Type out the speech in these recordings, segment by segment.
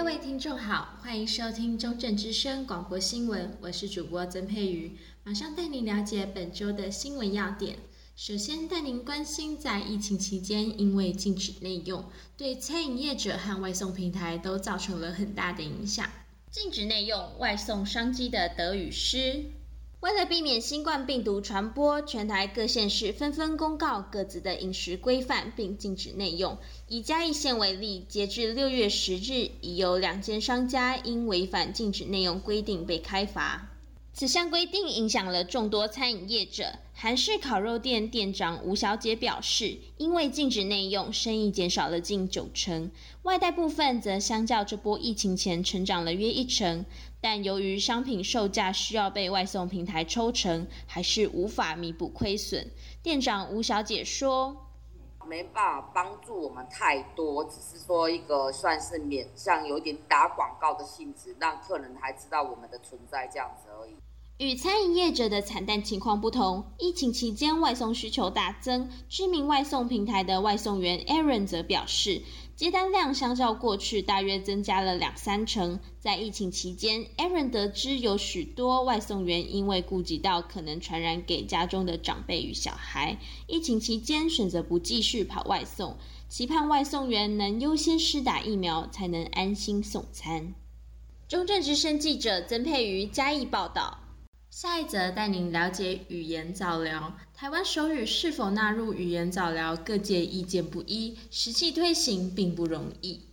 各位听众好，欢迎收听中正之声广播新闻，我是主播曾佩瑜，马上带您了解本周的新闻要点。首先带您关心，在疫情期间，因为禁止内用，对餐饮业者和外送平台都造成了很大的影响。禁止内用，外送商机的得与失。为了避免新冠病毒传播，全台各县市纷纷公告各自的饮食规范，并禁止内用。以嘉义县为例，截至六月十日，已有两间商家因违反禁止内用规定被开罚。此项规定影响了众多餐饮业者。韩式烤肉店店长吴小姐表示，因为禁止内用，生意减少了近九成，外带部分则相较这波疫情前成长了约一成。但由于商品售价需要被外送平台抽成，还是无法弥补亏损。店长吴小姐说：“没办法帮助我们太多，只是说一个算是免，像有点打广告的性质，让客人还知道我们的存在这样子而已。”与餐饮业者的惨淡情况不同，疫情期间外送需求大增。知名外送平台的外送员 Aaron 则表示，接单量相较过去大约增加了两三成。在疫情期间，Aaron 得知有许多外送员因为顾及到可能传染给家中的长辈与小孩，疫情期间选择不继续跑外送，期盼外送员能优先施打疫苗，才能安心送餐。中正之声记者曾佩瑜嘉义报道。下一则带您了解语言早疗。台湾手语是否纳入语言早疗，各界意见不一，实际推行并不容易。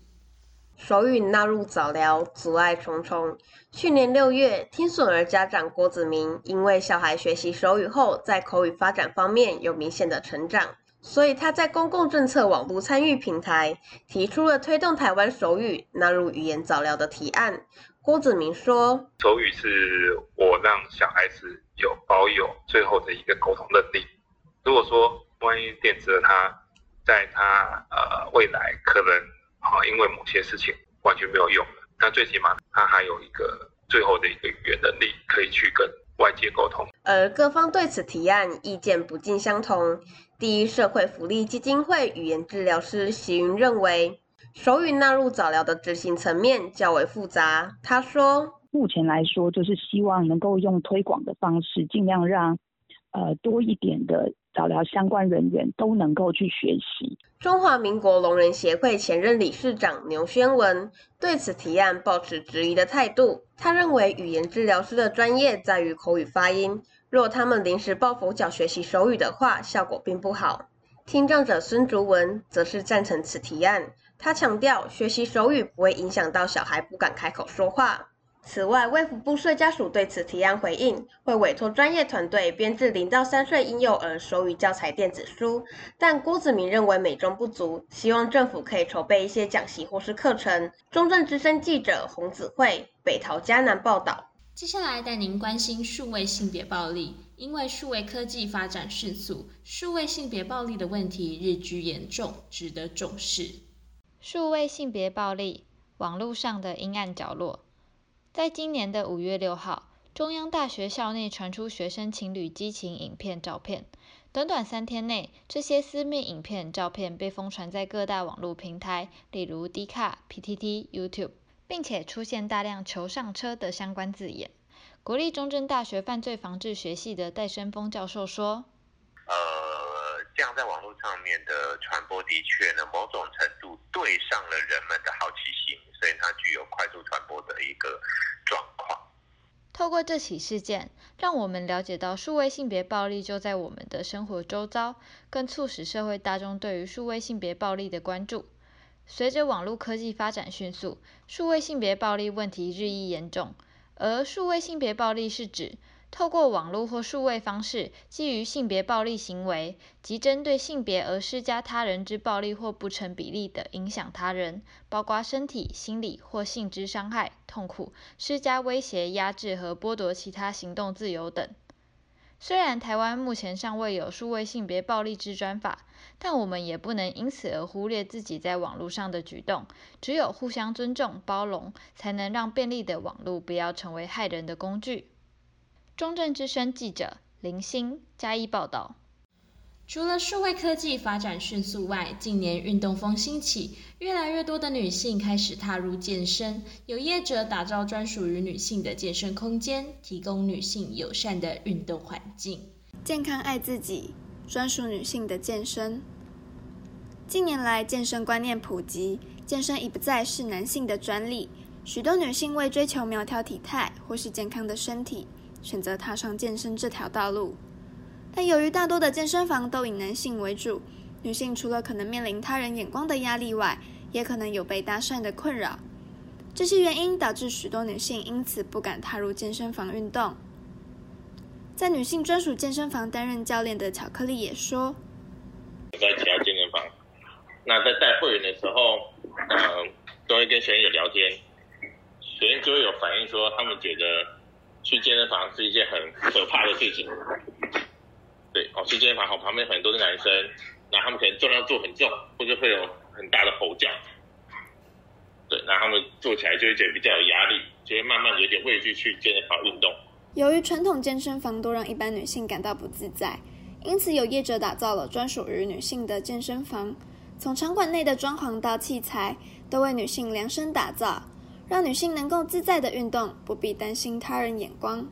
手语纳入早疗，阻碍重重。去年六月，听损儿家长郭子明因为小孩学习手语后，在口语发展方面有明显的成长，所以他在公共政策网络参与平台提出了推动台湾手语纳入语言早疗的提案。郭子明说：“手语是我让小孩子有保有最后的一个沟通能力。如果说万一电子他在他呃未来可能啊因为某些事情完全没有用了，那最起码他还有一个最后的一个语言能力可以去跟外界沟通。”而各方对此提案意见不尽相同。第一社会福利基金会语言治疗师席云认为。手语纳入早疗的执行层面较为复杂。他说：“目前来说，就是希望能够用推广的方式，尽量让呃多一点的早疗相关人员都能够去学习。”中华民国聋人协会前任理事长牛宣文对此提案抱持质疑的态度。他认为，语言治疗师的专业在于口语发音，若他们临时抱佛脚学习手语的话，效果并不好。听障者孙竹文则是赞成此提案。他强调，学习手语不会影响到小孩不敢开口说话。此外，卫福部税家署对此提案回应，会委托专业团队编制零到三岁婴幼儿手语教材电子书。但郭子明认为美中不足，希望政府可以筹备一些讲习或是课程。中正之声记者洪子慧北桃嘉南报道。接下来带您关心数位性别暴力，因为数位科技发展迅速，数位性别暴力的问题日趋严重，值得重视。数位性别暴力，网络上的阴暗角落。在今年的五月六号，中央大学校内传出学生情侣激情影片、照片。短短三天内，这些私密影片、照片被疯传在各大网络平台，例如 D 卡、PTT、YouTube，并且出现大量“求上车”的相关字眼。国立中正大学犯罪防治学系的戴生峰教授说。这样在网络上面的传播的确呢，某种程度对上了人们的好奇心，所以它具有快速传播的一个状况。透过这起事件，让我们了解到数位性别暴力就在我们的生活周遭，更促使社会大众对于数位性别暴力的关注。随着网络科技发展迅速，数位性别暴力问题日益严重，而数位性别暴力是指。透过网络或数位方式，基于性别暴力行为，即针对性别而施加他人之暴力或不成比例的影响他人，包括身体、心理或性之伤害、痛苦，施加威胁、压制和剥夺其他行动自由等。虽然台湾目前尚未有数位性别暴力之专法，但我们也不能因此而忽略自己在网络上的举动。只有互相尊重、包容，才能让便利的网络不要成为害人的工具。中正之声记者林欣加一报道：除了数位科技发展迅速外，近年运动风兴起，越来越多的女性开始踏入健身，有业者打造专属于女性的健身空间，提供女性友善的运动环境。健康爱自己，专属女性的健身。近年来，健身观念普及，健身已不再是男性的专利，许多女性为追求苗条体态或是健康的身体，选择踏上健身这条道路。但由于大多的健身房都以男性为主，女性除了可能面临他人眼光的压力外，也可能有被搭讪的困扰。这些原因导致许多女性因此不敢踏入健身房运动。在女性专属健身房担任教练的巧克力也说：“在其他健身房，那在带会员的时候，嗯、呃，都会跟学员有聊天，学员就会有反映说，他们觉得去健身房是一件很可怕的事情。”对，哦，去健身房，好，旁边很多的男生，那他们可能重量做很重，或者会有很大的吼叫，对，那他们做起来就会觉得比较有压力，就会慢慢有点畏惧去健身房运动。由于传统健身房都让一般女性感到不自在，因此有业者打造了专属于女性的健身房，从场馆内的装潢到器材，都为女性量身打造，让女性能够自在的运动，不必担心他人眼光。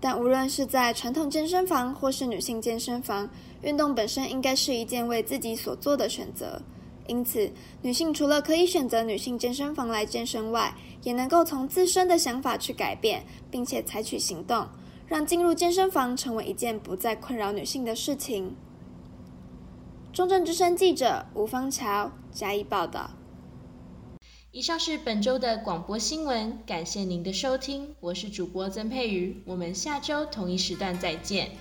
但无论是在传统健身房或是女性健身房，运动本身应该是一件为自己所做的选择。因此，女性除了可以选择女性健身房来健身外，也能够从自身的想法去改变，并且采取行动，让进入健身房成为一件不再困扰女性的事情。中正之声记者吴芳桥加以报道。以上是本周的广播新闻，感谢您的收听，我是主播曾佩瑜，我们下周同一时段再见。